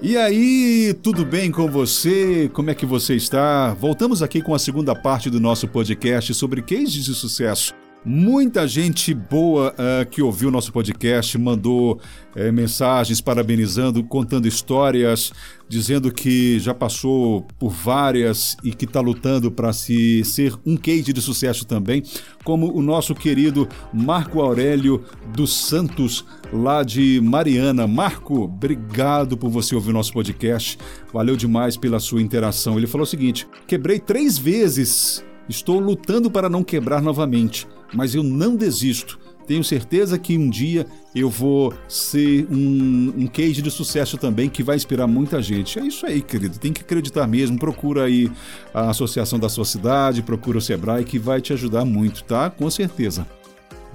E aí, tudo bem com você? Como é que você está? Voltamos aqui com a segunda parte do nosso podcast sobre cases de sucesso. Muita gente boa uh, que ouviu nosso podcast mandou uh, mensagens parabenizando, contando histórias, dizendo que já passou por várias e que está lutando para se ser um case de sucesso também, como o nosso querido Marco Aurélio dos Santos, lá de Mariana. Marco, obrigado por você ouvir nosso podcast. Valeu demais pela sua interação. Ele falou o seguinte: quebrei três vezes. Estou lutando para não quebrar novamente mas eu não desisto. Tenho certeza que um dia eu vou ser um, um case de sucesso também que vai inspirar muita gente. É isso aí, querido. Tem que acreditar mesmo. Procura aí a associação da sua cidade, procura o Sebrae que vai te ajudar muito, tá? Com certeza.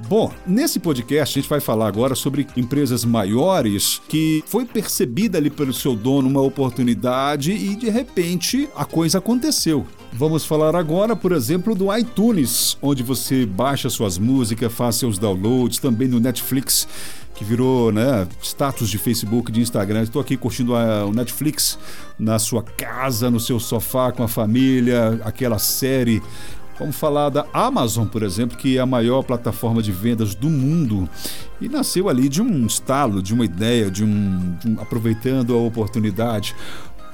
Bom, nesse podcast a gente vai falar agora sobre empresas maiores que foi percebida ali pelo seu dono uma oportunidade e de repente a coisa aconteceu. Vamos falar agora, por exemplo, do iTunes, onde você baixa suas músicas, faz seus downloads, também no Netflix, que virou né, status de Facebook, de Instagram. Estou aqui curtindo a, o Netflix na sua casa, no seu sofá com a família, aquela série. Vamos falar da Amazon, por exemplo, que é a maior plataforma de vendas do mundo e nasceu ali de um estalo, de uma ideia, de um, de um aproveitando a oportunidade.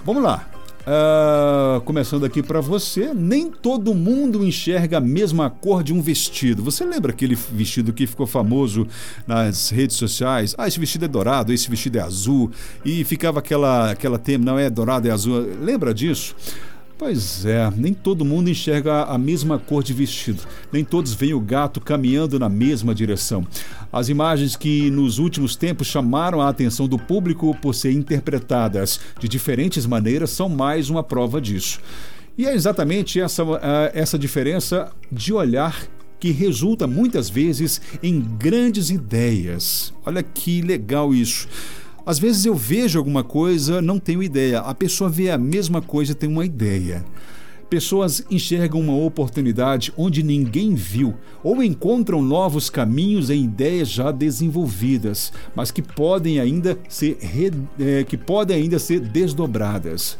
Vamos lá. Uh, começando aqui para você, nem todo mundo enxerga a mesma cor de um vestido. Você lembra aquele vestido que ficou famoso nas redes sociais? Ah, esse vestido é dourado, esse vestido é azul. E ficava aquela, aquela tema, não é dourado, é azul. Lembra disso? Pois é, nem todo mundo enxerga a mesma cor de vestido, nem todos veem o gato caminhando na mesma direção. As imagens que nos últimos tempos chamaram a atenção do público por serem interpretadas de diferentes maneiras são mais uma prova disso. E é exatamente essa, essa diferença de olhar que resulta muitas vezes em grandes ideias. Olha que legal isso. Às vezes eu vejo alguma coisa, não tenho ideia. A pessoa vê a mesma coisa e tem uma ideia. Pessoas enxergam uma oportunidade onde ninguém viu ou encontram novos caminhos em ideias já desenvolvidas, mas que podem ainda ser, é, que podem ainda ser desdobradas.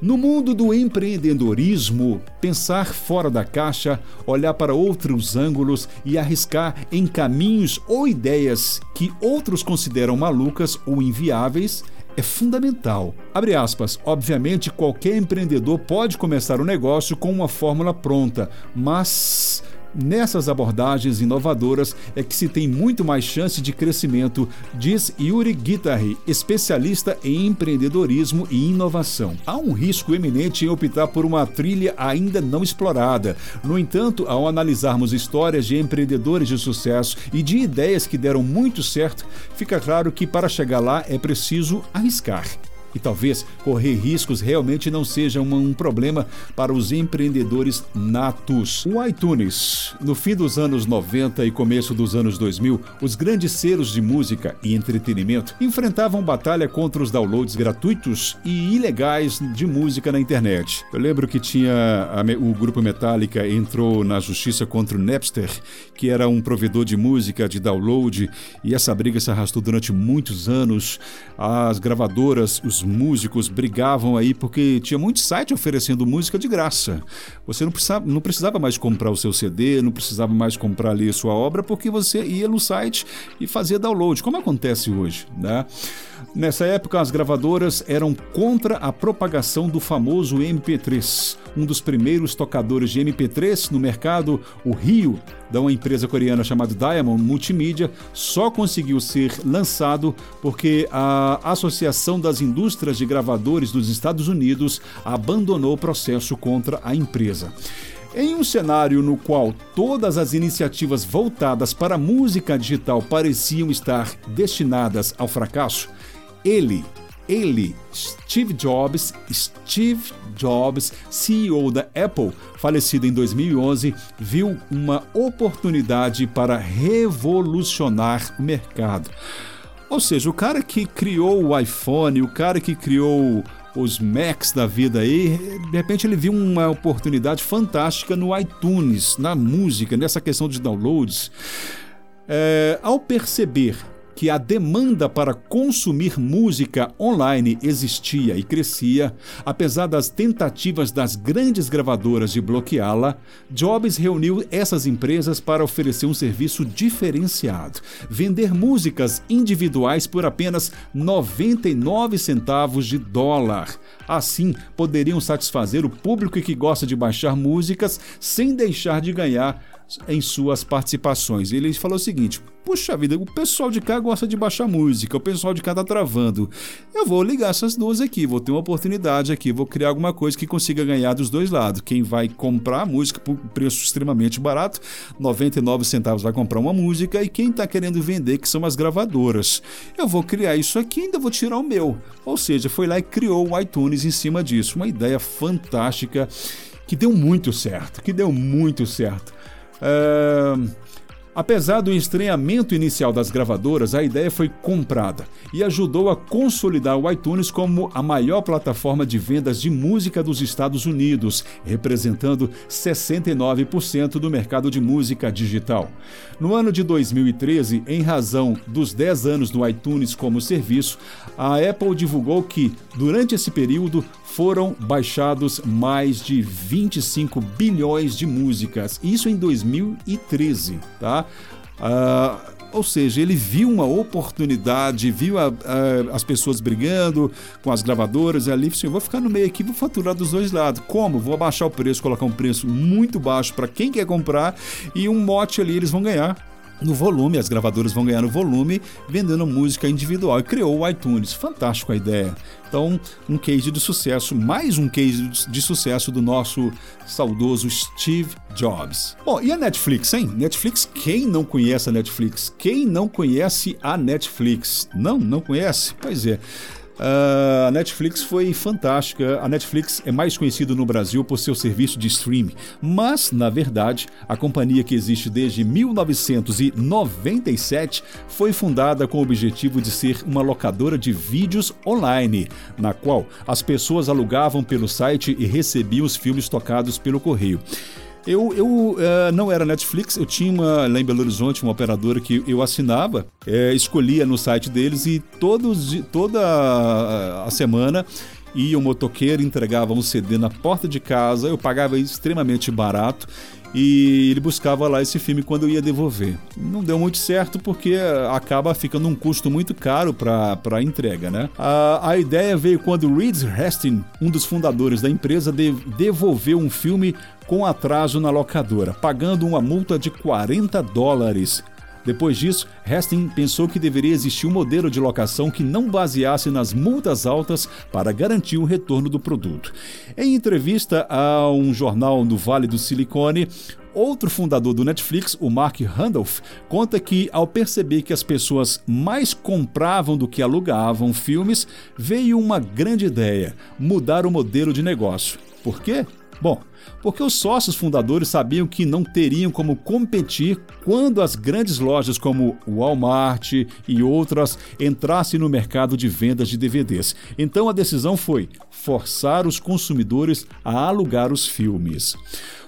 No mundo do empreendedorismo, pensar fora da caixa, olhar para outros ângulos e arriscar em caminhos ou ideias que outros consideram malucas ou inviáveis é fundamental. Abre aspas. Obviamente, qualquer empreendedor pode começar um negócio com uma fórmula pronta, mas Nessas abordagens inovadoras é que se tem muito mais chance de crescimento, diz Yuri Guitari, especialista em empreendedorismo e inovação. Há um risco eminente em optar por uma trilha ainda não explorada. No entanto, ao analisarmos histórias de empreendedores de sucesso e de ideias que deram muito certo, fica claro que para chegar lá é preciso arriscar. E talvez correr riscos realmente não seja um problema para os empreendedores natos. O iTunes, no fim dos anos 90 e começo dos anos 2000, os grandes selos de música e entretenimento enfrentavam batalha contra os downloads gratuitos e ilegais de música na internet. Eu lembro que tinha a, o grupo Metallica entrou na justiça contra o Napster, que era um provedor de música de download, e essa briga se arrastou durante muitos anos. As gravadoras, os músicos brigavam aí porque tinha muito site oferecendo música de graça. Você não precisava, não precisava mais comprar o seu CD, não precisava mais comprar ali a sua obra, porque você ia no site e fazia download, como acontece hoje, né? Nessa época, as gravadoras eram contra a propagação do famoso MP3. Um dos primeiros tocadores de MP3 no mercado, o Rio, da uma empresa coreana chamada Diamond Multimedia, só conseguiu ser lançado porque a Associação das Indústrias de Gravadores dos Estados Unidos abandonou o processo contra a empresa. Em um cenário no qual todas as iniciativas voltadas para a música digital pareciam estar destinadas ao fracasso, ele, ele, Steve Jobs, Steve Jobs, CEO da Apple, falecido em 2011, viu uma oportunidade para revolucionar o mercado. Ou seja, o cara que criou o iPhone, o cara que criou os Macs da vida aí, de repente ele viu uma oportunidade fantástica no iTunes, na música, nessa questão de downloads. É, ao perceber que a demanda para consumir música online existia e crescia, apesar das tentativas das grandes gravadoras de bloqueá-la, Jobs reuniu essas empresas para oferecer um serviço diferenciado: vender músicas individuais por apenas 99 centavos de dólar. Assim, poderiam satisfazer o público que gosta de baixar músicas sem deixar de ganhar em suas participações. Ele falou o seguinte: Puxa vida, o pessoal de cá gosta de baixar música, o pessoal de cá tá travando. Eu vou ligar essas duas aqui, vou ter uma oportunidade aqui, vou criar alguma coisa que consiga ganhar dos dois lados. Quem vai comprar a música por preço extremamente barato, 99 centavos vai comprar uma música, e quem está querendo vender, que são as gravadoras. Eu vou criar isso aqui e ainda vou tirar o meu. Ou seja, foi lá e criou o iTunes em cima disso. Uma ideia fantástica que deu muito certo, que deu muito certo. Uh, Apesar do estranhamento inicial das gravadoras, a ideia foi comprada e ajudou a consolidar o iTunes como a maior plataforma de vendas de música dos Estados Unidos, representando 69% do mercado de música digital. No ano de 2013, em razão dos 10 anos do iTunes como serviço, a Apple divulgou que, durante esse período, foram baixados mais de 25 bilhões de músicas, isso em 2013, tá? Uh, ou seja, ele viu uma oportunidade, viu a, a, as pessoas brigando com as gravadoras e ali, assim, vou ficar no meio aqui, vou faturar dos dois lados. Como? Vou abaixar o preço, colocar um preço muito baixo para quem quer comprar e um mote ali eles vão ganhar no volume, as gravadoras vão ganhar no volume vendendo música individual e criou o iTunes. Fantástico a ideia. Então, um case de sucesso, mais um case de sucesso do nosso saudoso Steve Jobs. Bom, e a Netflix, hein? Netflix, quem não conhece a Netflix? Quem não conhece a Netflix? Não, não conhece? Pois é. Uh, a Netflix foi fantástica. A Netflix é mais conhecida no Brasil por seu serviço de streaming, mas, na verdade, a companhia que existe desde 1997 foi fundada com o objetivo de ser uma locadora de vídeos online, na qual as pessoas alugavam pelo site e recebiam os filmes tocados pelo correio. Eu, eu uh, não era Netflix, eu tinha uma, lá em Belo Horizonte uma operadora que eu assinava, é, escolhia no site deles e todos, toda a semana ia um motoqueiro, entregava um CD na porta de casa, eu pagava extremamente barato e ele buscava lá esse filme quando eu ia devolver. Não deu muito certo porque acaba ficando um custo muito caro para a entrega, né? A, a ideia veio quando Reed Hastings, um dos fundadores da empresa, de, devolveu um filme com atraso na locadora, pagando uma multa de 40 dólares. Depois disso, Hastings pensou que deveria existir um modelo de locação que não baseasse nas multas altas para garantir o retorno do produto. Em entrevista a um jornal no Vale do Silicone, Outro fundador do Netflix, o Mark Randolph, conta que, ao perceber que as pessoas mais compravam do que alugavam filmes, veio uma grande ideia: mudar o modelo de negócio. Por quê? Bom, porque os sócios fundadores sabiam que não teriam como competir quando as grandes lojas como Walmart e outras entrassem no mercado de vendas de DVDs. Então a decisão foi forçar os consumidores a alugar os filmes.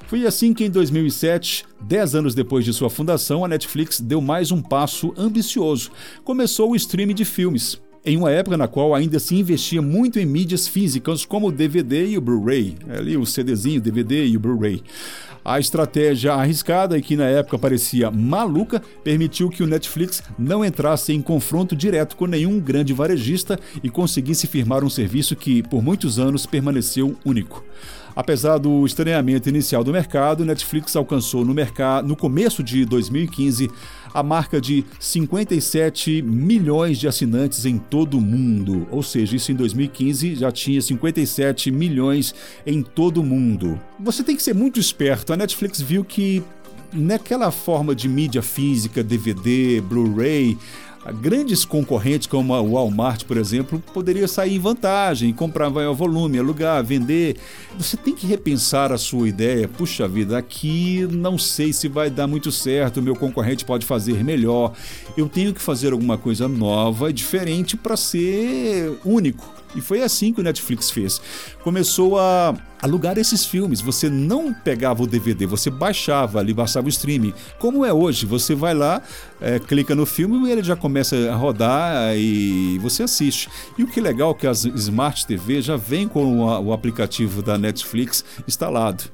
Foi assim que em 2007, 10 anos depois de sua fundação, a Netflix deu mais um passo ambicioso. Começou o streaming de filmes em uma época na qual ainda se investia muito em mídias físicas como o DVD e o Blu-ray, ali o CDzinho, DVD e o Blu-ray. A estratégia arriscada e que na época parecia maluca permitiu que o Netflix não entrasse em confronto direto com nenhum grande varejista e conseguisse firmar um serviço que, por muitos anos, permaneceu único. Apesar do estranhamento inicial do mercado, Netflix alcançou no, mercado, no começo de 2015 a marca de 57 milhões de assinantes em todo o mundo. Ou seja, isso em 2015 já tinha 57 milhões em todo o mundo. Você tem que ser muito esperto. A Netflix viu que naquela forma de mídia física, DVD, Blu-ray, grandes concorrentes como a Walmart, por exemplo, poderia sair em vantagem, comprar maior volume, alugar, vender. Você tem que repensar a sua ideia. Puxa vida, aqui não sei se vai dar muito certo, meu concorrente pode fazer melhor. Eu tenho que fazer alguma coisa nova, diferente para ser único. E foi assim que o Netflix fez. Começou a alugar esses filmes. Você não pegava o DVD, você baixava ali, baixava o streaming. Como é hoje, você vai lá, é, clica no filme e ele já começa a rodar e você assiste. E o que é legal é que as Smart TV já vem com o aplicativo da Netflix instalado.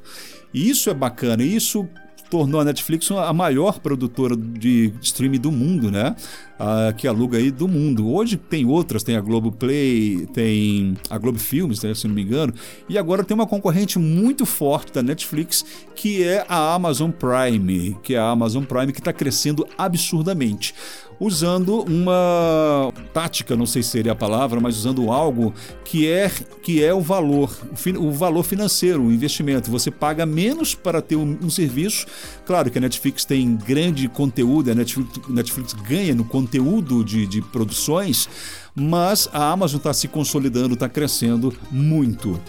E isso é bacana, isso tornou a Netflix a maior produtora de streaming do mundo, né? Ah, que aluga aí do mundo. Hoje tem outras, tem a Globo Play, tem a Globo Filmes, né, se não me engano, e agora tem uma concorrente muito forte da Netflix, que é a Amazon Prime, que é a Amazon Prime que está crescendo absurdamente usando uma tática, não sei se seria a palavra, mas usando algo que é que é o valor, o valor financeiro, o investimento. Você paga menos para ter um, um serviço. Claro que a Netflix tem grande conteúdo, a Netflix, Netflix ganha no conteúdo de, de produções, mas a Amazon está se consolidando, está crescendo muito.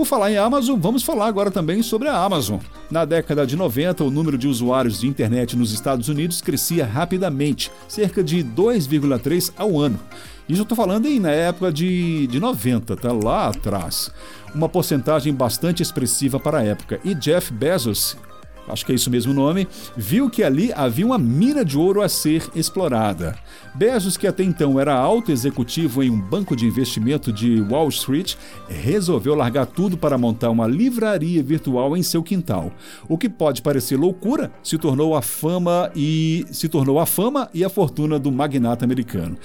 Por falar em Amazon, vamos falar agora também sobre a Amazon. Na década de 90, o número de usuários de internet nos Estados Unidos crescia rapidamente, cerca de 2,3 ao ano. Isso eu estou falando em, na época de, de 90, tá lá atrás. Uma porcentagem bastante expressiva para a época. E Jeff Bezos, acho que é isso mesmo o nome, viu que ali havia uma mina de ouro a ser explorada. Bezos, que até então era alto executivo em um banco de investimento de Wall Street, resolveu largar tudo para montar uma livraria virtual em seu quintal. O que pode parecer loucura, se tornou a fama e se tornou a fama e a fortuna do magnata americano.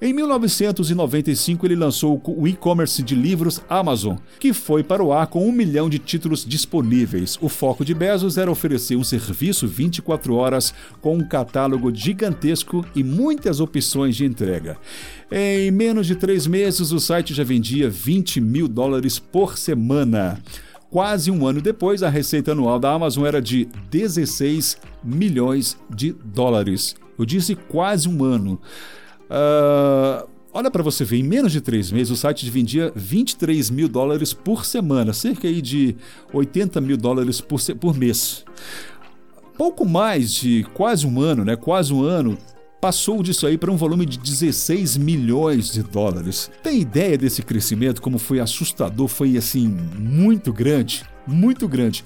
Em 1995, ele lançou o e-commerce de livros Amazon, que foi para o ar com um milhão de títulos disponíveis. O foco de Bezos era oferecer um serviço 24 horas com um catálogo gigantesco e muitas opções de entrega. Em menos de três meses, o site já vendia 20 mil dólares por semana. Quase um ano depois, a receita anual da Amazon era de 16 milhões de dólares. Eu disse quase um ano. Uh, olha para você ver, em menos de três meses o site vendia 23 mil dólares por semana, cerca aí de 80 mil dólares por, por mês. Pouco mais de quase um ano, né? Quase um ano, passou disso aí para um volume de 16 milhões de dólares. Tem ideia desse crescimento, como foi assustador, foi assim, muito grande? Muito grande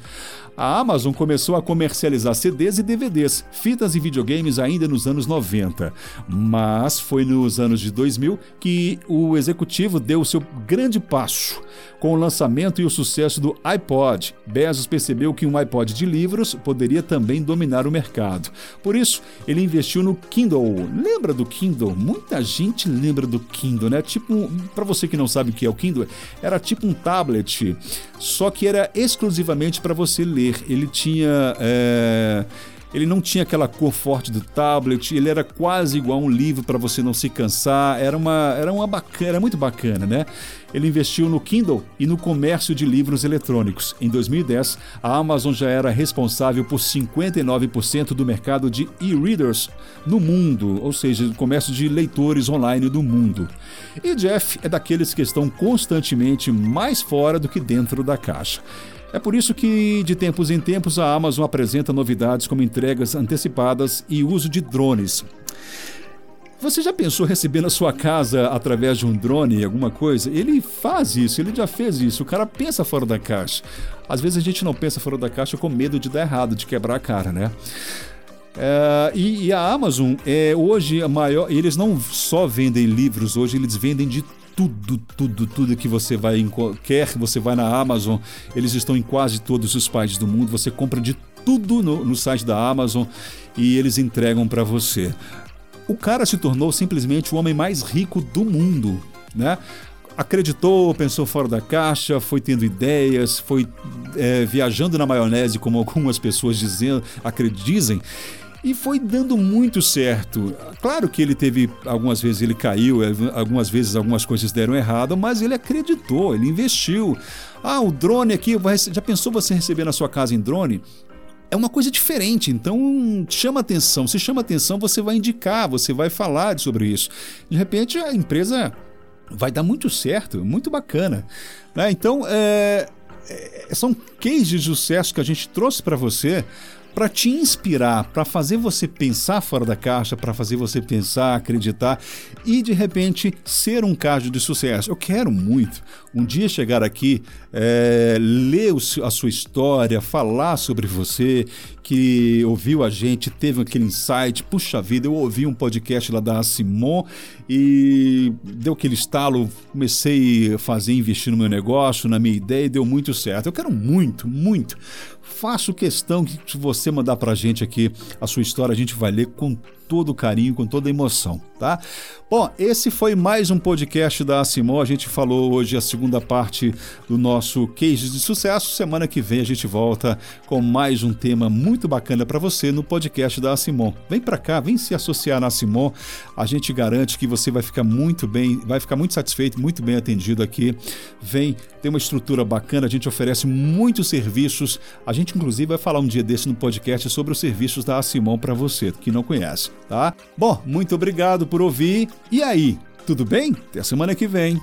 a Amazon começou a comercializar CDs e DVDs, fitas e videogames ainda nos anos 90. Mas foi nos anos de 2000 que o executivo deu seu grande passo. Com o lançamento e o sucesso do iPod, Bezos percebeu que um iPod de livros poderia também dominar o mercado. Por isso, ele investiu no Kindle. Lembra do Kindle? Muita gente lembra do Kindle, né? Tipo, para você que não sabe o que é o Kindle, era tipo um tablet, só que era exclusivamente para você ler. Ele tinha. É, ele não tinha aquela cor forte do tablet, ele era quase igual a um livro para você não se cansar. Era uma, era uma bacana, era muito bacana, né? Ele investiu no Kindle e no comércio de livros eletrônicos. Em 2010, a Amazon já era responsável por 59% do mercado de e-readers no mundo, ou seja, do comércio de leitores online do mundo. E Jeff é daqueles que estão constantemente mais fora do que dentro da caixa. É por isso que, de tempos em tempos, a Amazon apresenta novidades como entregas antecipadas e uso de drones. Você já pensou receber na sua casa através de um drone alguma coisa? Ele faz isso, ele já fez isso. O cara pensa fora da caixa. Às vezes a gente não pensa fora da caixa com medo de dar errado, de quebrar a cara, né? É, e, e, a Amazon é hoje a maior. Eles não só vendem livros, hoje eles vendem de tudo, tudo, tudo que você vai quer, você vai na Amazon, eles estão em quase todos os países do mundo. Você compra de tudo no, no site da Amazon e eles entregam para você. O cara se tornou simplesmente o homem mais rico do mundo, né? acreditou, pensou fora da caixa, foi tendo ideias, foi é, viajando na maionese, como algumas pessoas dizem, acreditam, e foi dando muito certo. Claro que ele teve, algumas vezes ele caiu, é, algumas vezes algumas coisas deram errado, mas ele acreditou, ele investiu. Ah, o drone aqui, já pensou você receber na sua casa em drone? É uma coisa diferente, então chama atenção. Se chama atenção, você vai indicar, você vai falar sobre isso. De repente a empresa vai dar muito certo, muito bacana. Né? Então, é, é, são cases de sucesso que a gente trouxe para você para te inspirar, para fazer você pensar fora da caixa, para fazer você pensar, acreditar e de repente ser um caso de sucesso. Eu quero muito um dia chegar aqui, é, ler a sua história, falar sobre você, que ouviu a gente, teve aquele insight, puxa vida, eu ouvi um podcast lá da Simon e deu aquele estalo, comecei a fazer, investir no meu negócio, na minha ideia e deu muito certo. Eu quero muito, muito faço questão que se você mandar para a gente aqui a sua história, a gente vai ler com todo carinho, com toda emoção, tá? Bom, esse foi mais um podcast da Simon. A gente falou hoje a segunda parte do nosso Case de Sucesso. Semana que vem a gente volta com mais um tema muito bacana para você no podcast da Simon. Vem para cá, vem se associar na Simon. A gente garante que você vai ficar muito bem, vai ficar muito satisfeito, muito bem atendido aqui. Vem, tem uma estrutura bacana, a gente oferece muitos serviços. A gente inclusive vai falar um dia desse no podcast sobre os serviços da Simon para você que não conhece tá? Bom, muito obrigado por ouvir. E aí, tudo bem? Até semana que vem.